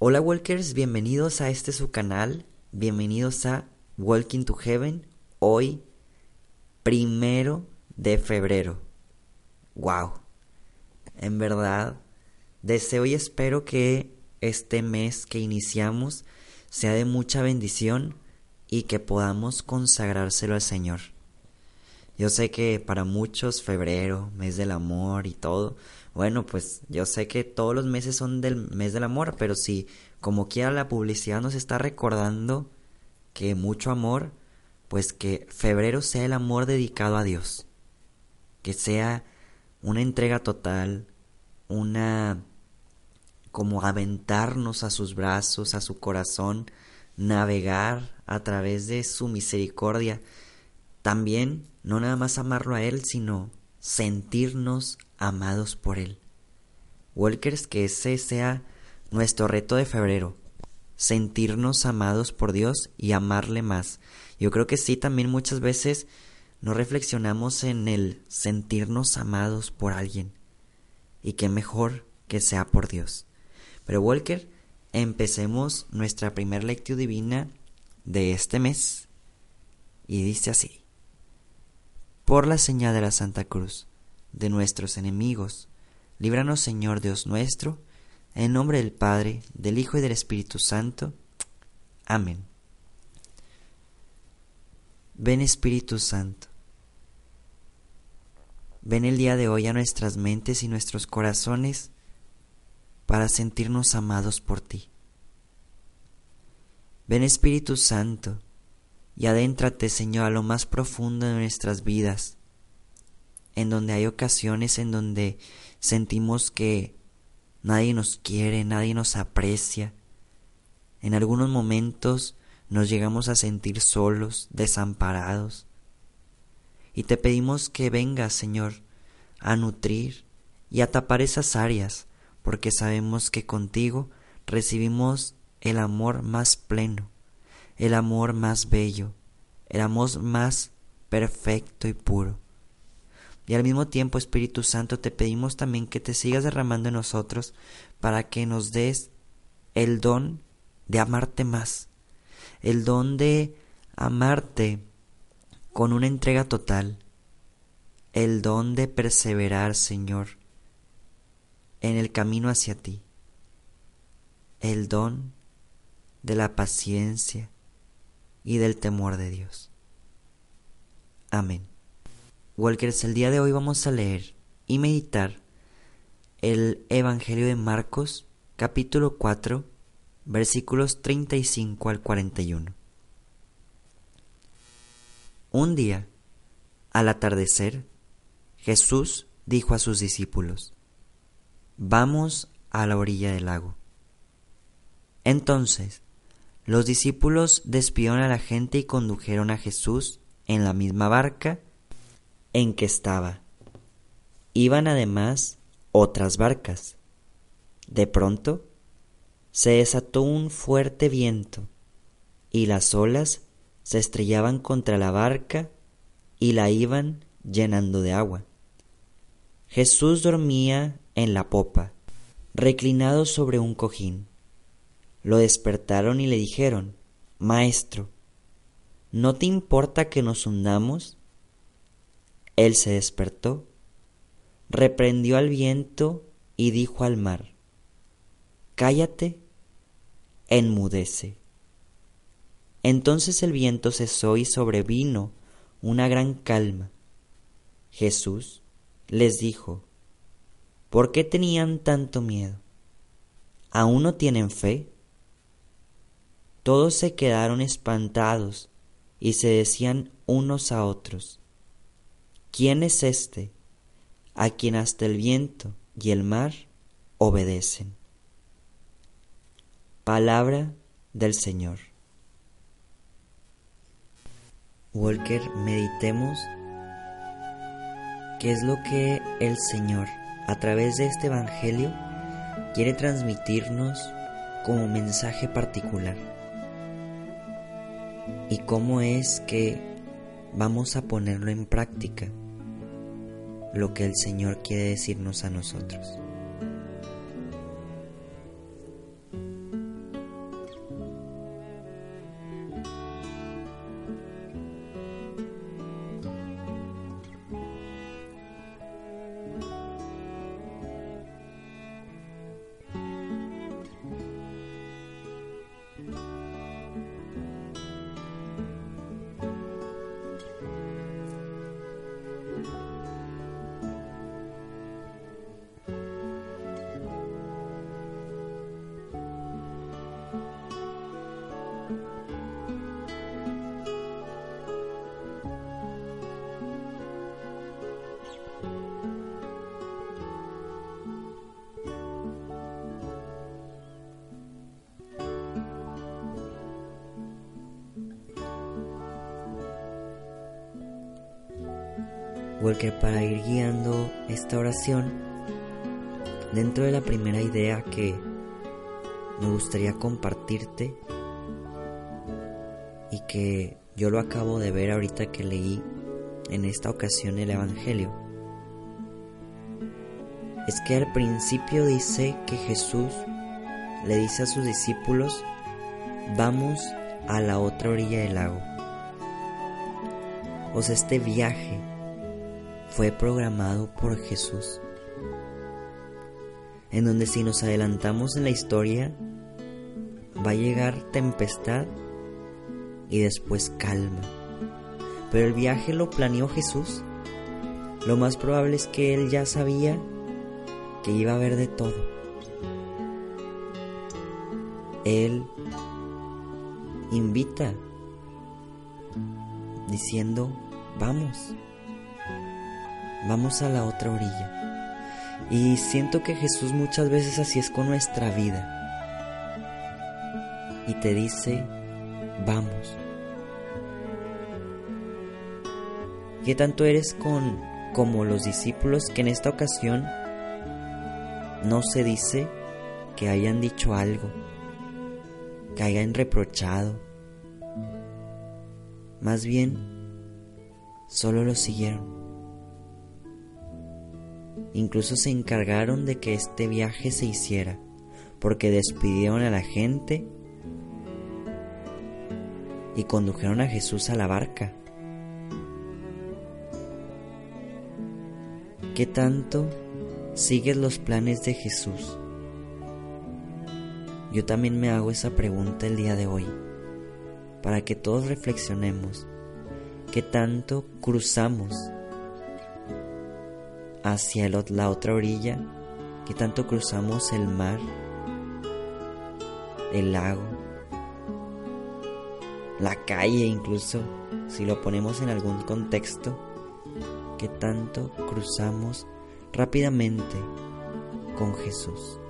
Hola Walkers, bienvenidos a este su canal, bienvenidos a Walking to Heaven, hoy primero de febrero. Wow, en verdad, deseo y espero que este mes que iniciamos sea de mucha bendición y que podamos consagrárselo al Señor. Yo sé que para muchos febrero, mes del amor y todo, bueno, pues yo sé que todos los meses son del mes del amor, pero si como quiera la publicidad nos está recordando que mucho amor, pues que febrero sea el amor dedicado a Dios, que sea una entrega total, una como aventarnos a sus brazos, a su corazón, navegar a través de su misericordia. También no nada más amarlo a Él, sino sentirnos amados por Él. Walkers, que ese sea nuestro reto de febrero, sentirnos amados por Dios y amarle más. Yo creo que sí, también muchas veces no reflexionamos en el sentirnos amados por alguien. Y qué mejor que sea por Dios. Pero Walker, empecemos nuestra primera lectura divina de este mes. Y dice así por la señal de la Santa Cruz, de nuestros enemigos. Líbranos, Señor Dios nuestro, en nombre del Padre, del Hijo y del Espíritu Santo. Amén. Ven Espíritu Santo. Ven el día de hoy a nuestras mentes y nuestros corazones para sentirnos amados por ti. Ven Espíritu Santo y adéntrate, Señor, a lo más profundo de nuestras vidas, en donde hay ocasiones en donde sentimos que nadie nos quiere, nadie nos aprecia. En algunos momentos nos llegamos a sentir solos, desamparados. Y te pedimos que vengas, Señor, a nutrir y a tapar esas áreas, porque sabemos que contigo recibimos el amor más pleno el amor más bello, el amor más perfecto y puro. Y al mismo tiempo, Espíritu Santo, te pedimos también que te sigas derramando en nosotros para que nos des el don de amarte más, el don de amarte con una entrega total, el don de perseverar, Señor, en el camino hacia ti, el don de la paciencia, y del temor de Dios. Amén. Walkers, el día de hoy vamos a leer y meditar el Evangelio de Marcos, capítulo 4, versículos 35 al 41. Un día, al atardecer, Jesús dijo a sus discípulos, Vamos a la orilla del lago. Entonces los discípulos despidieron a la gente y condujeron a Jesús en la misma barca en que estaba. Iban además otras barcas. De pronto se desató un fuerte viento y las olas se estrellaban contra la barca y la iban llenando de agua. Jesús dormía en la popa, reclinado sobre un cojín. Lo despertaron y le dijeron, Maestro, ¿no te importa que nos hundamos? Él se despertó, reprendió al viento y dijo al mar, Cállate, enmudece. Entonces el viento cesó y sobrevino una gran calma. Jesús les dijo, ¿por qué tenían tanto miedo? ¿Aún no tienen fe? Todos se quedaron espantados y se decían unos a otros, ¿quién es este a quien hasta el viento y el mar obedecen? Palabra del Señor. Walker, meditemos qué es lo que el Señor, a través de este Evangelio, quiere transmitirnos como mensaje particular y cómo es que vamos a ponerlo en práctica lo que el Señor quiere decirnos a nosotros. Walker, para ir guiando esta oración, dentro de la primera idea que me gustaría compartirte y que yo lo acabo de ver ahorita que leí en esta ocasión el Evangelio, es que al principio dice que Jesús le dice a sus discípulos, vamos a la otra orilla del lago. O sea, este viaje fue programado por Jesús. En donde si nos adelantamos en la historia, va a llegar tempestad y después calma. Pero el viaje lo planeó Jesús. Lo más probable es que él ya sabía que iba a haber de todo. Él invita diciendo, vamos, vamos a la otra orilla. Y siento que Jesús muchas veces así es con nuestra vida. Y te dice, vamos. ¿Qué tanto eres con como los discípulos que en esta ocasión no se dice que hayan dicho algo, que hayan reprochado? Más bien, solo lo siguieron. Incluso se encargaron de que este viaje se hiciera, porque despidieron a la gente y condujeron a Jesús a la barca. ¿Qué tanto sigues los planes de Jesús? Yo también me hago esa pregunta el día de hoy, para que todos reflexionemos. ¿Qué tanto cruzamos hacia la otra orilla? ¿Qué tanto cruzamos el mar, el lago, la calle incluso, si lo ponemos en algún contexto? ¿Qué tanto cruzamos rápidamente con Jesús?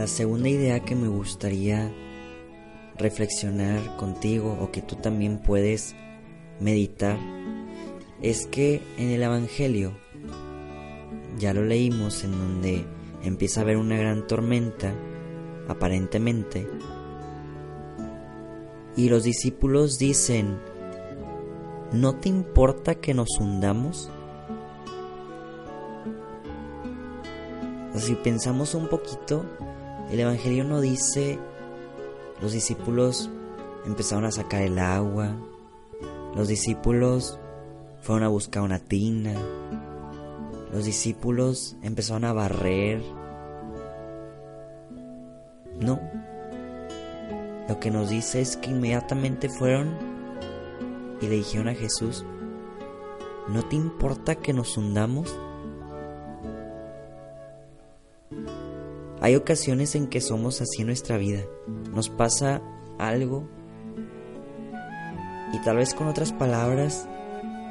La segunda idea que me gustaría reflexionar contigo o que tú también puedes meditar es que en el Evangelio, ya lo leímos, en donde empieza a haber una gran tormenta, aparentemente, y los discípulos dicen, ¿no te importa que nos hundamos? si pensamos un poquito, el Evangelio no dice, los discípulos empezaron a sacar el agua, los discípulos fueron a buscar una tina, los discípulos empezaron a barrer. No. Lo que nos dice es que inmediatamente fueron y le dijeron a Jesús, ¿no te importa que nos hundamos? Hay ocasiones en que somos así nuestra vida. Nos pasa algo y tal vez con otras palabras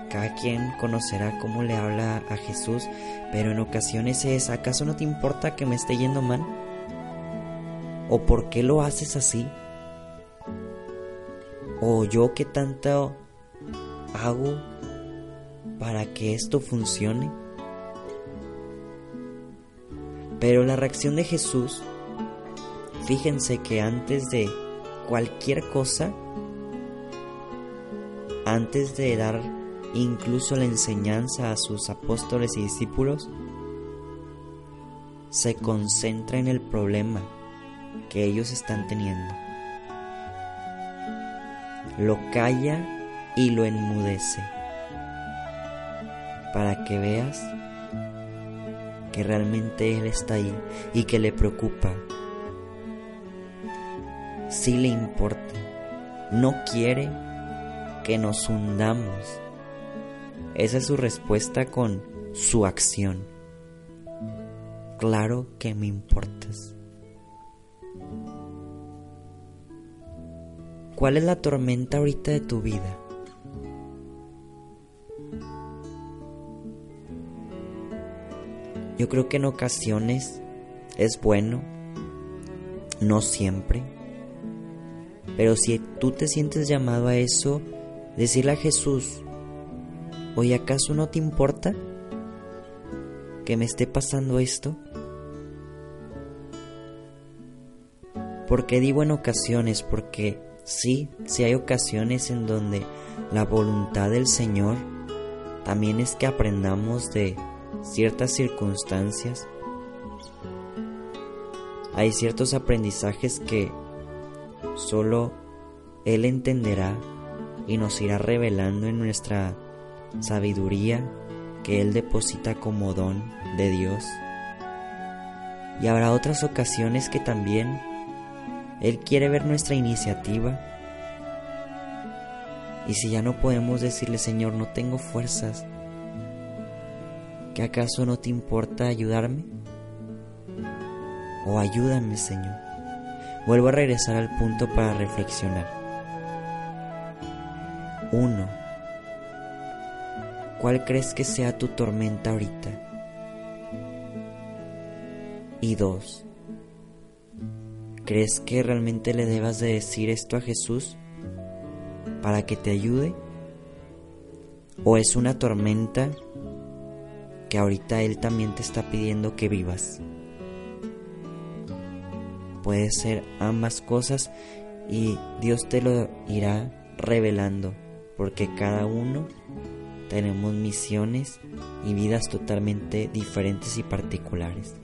cada quien conocerá cómo le habla a Jesús, pero en ocasiones es, ¿acaso no te importa que me esté yendo mal? ¿O por qué lo haces así? ¿O yo qué tanto hago para que esto funcione? Pero la reacción de Jesús, fíjense que antes de cualquier cosa, antes de dar incluso la enseñanza a sus apóstoles y discípulos, se concentra en el problema que ellos están teniendo. Lo calla y lo enmudece para que veas que realmente Él está ahí y que le preocupa. Si le importa, no quiere que nos hundamos. Esa es su respuesta con su acción. Claro que me importas. ¿Cuál es la tormenta ahorita de tu vida? Yo creo que en ocasiones es bueno, no siempre, pero si tú te sientes llamado a eso, decirle a Jesús, oye, ¿acaso no te importa que me esté pasando esto? Porque digo en ocasiones? Porque sí, sí hay ocasiones en donde la voluntad del Señor también es que aprendamos de ciertas circunstancias, hay ciertos aprendizajes que solo Él entenderá y nos irá revelando en nuestra sabiduría que Él deposita como don de Dios. Y habrá otras ocasiones que también Él quiere ver nuestra iniciativa. Y si ya no podemos decirle, Señor, no tengo fuerzas, acaso no te importa ayudarme? O ayúdame, Señor. Vuelvo a regresar al punto para reflexionar. 1. ¿Cuál crees que sea tu tormenta ahorita? Y 2. ¿Crees que realmente le debas de decir esto a Jesús para que te ayude? ¿O es una tormenta que ahorita Él también te está pidiendo que vivas. Puede ser ambas cosas y Dios te lo irá revelando, porque cada uno tenemos misiones y vidas totalmente diferentes y particulares.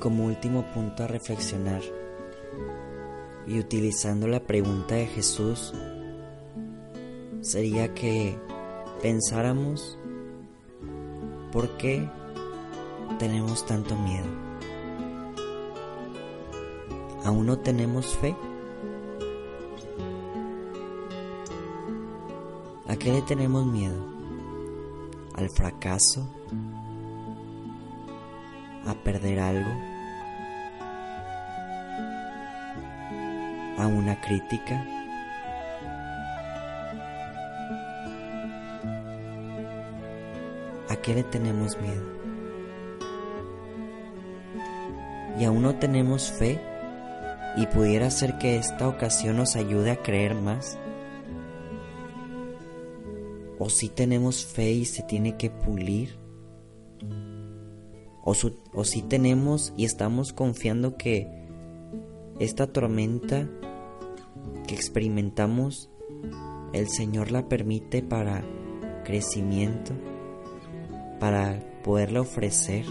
Como último punto a reflexionar, y utilizando la pregunta de Jesús, sería que pensáramos por qué tenemos tanto miedo. ¿Aún no tenemos fe? ¿A qué le tenemos miedo? ¿Al fracaso? A perder algo, a una crítica. ¿A qué le tenemos miedo? Y aún no tenemos fe y pudiera ser que esta ocasión nos ayude a creer más. O si tenemos fe y se tiene que pulir o, si tenemos y estamos confiando que esta tormenta que experimentamos, el Señor la permite para crecimiento, para poderla ofrecer.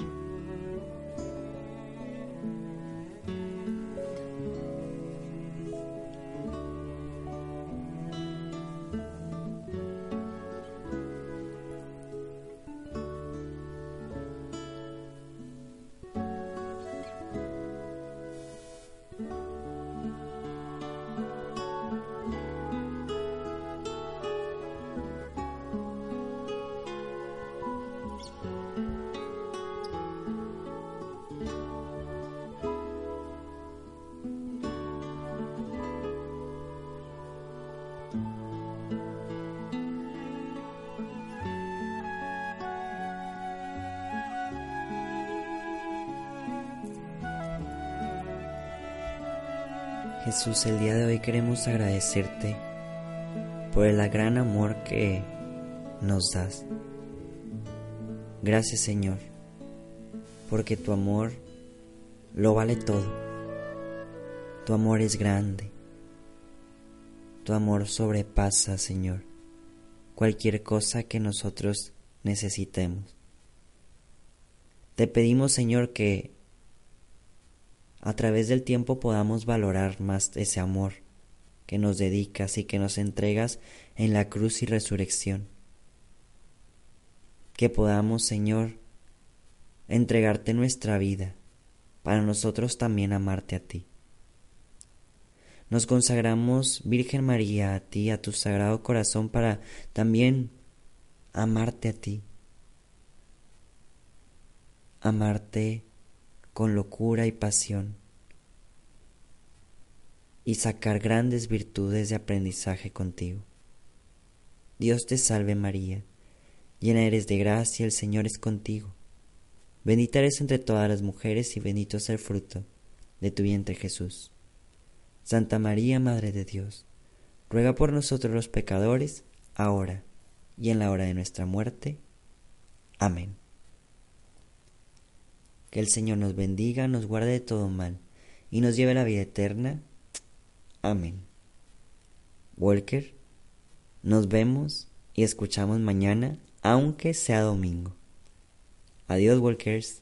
Jesús, el día de hoy queremos agradecerte por el gran amor que nos das. Gracias Señor, porque tu amor lo vale todo. Tu amor es grande. Tu amor sobrepasa, Señor, cualquier cosa que nosotros necesitemos. Te pedimos, Señor, que a través del tiempo podamos valorar más ese amor que nos dedicas y que nos entregas en la cruz y resurrección. Que podamos, Señor, entregarte nuestra vida para nosotros también amarte a ti. Nos consagramos, Virgen María, a ti, a tu sagrado corazón, para también amarte a ti. Amarte con locura y pasión y sacar grandes virtudes de aprendizaje contigo. Dios te salve María, llena eres de gracia, el Señor es contigo. Bendita eres entre todas las mujeres y bendito es el fruto de tu vientre Jesús. Santa María, Madre de Dios, ruega por nosotros los pecadores, ahora y en la hora de nuestra muerte. Amén. Que el Señor nos bendiga, nos guarde de todo mal y nos lleve a la vida eterna. Amén. Walker, nos vemos y escuchamos mañana, aunque sea domingo. Adiós, Walkers.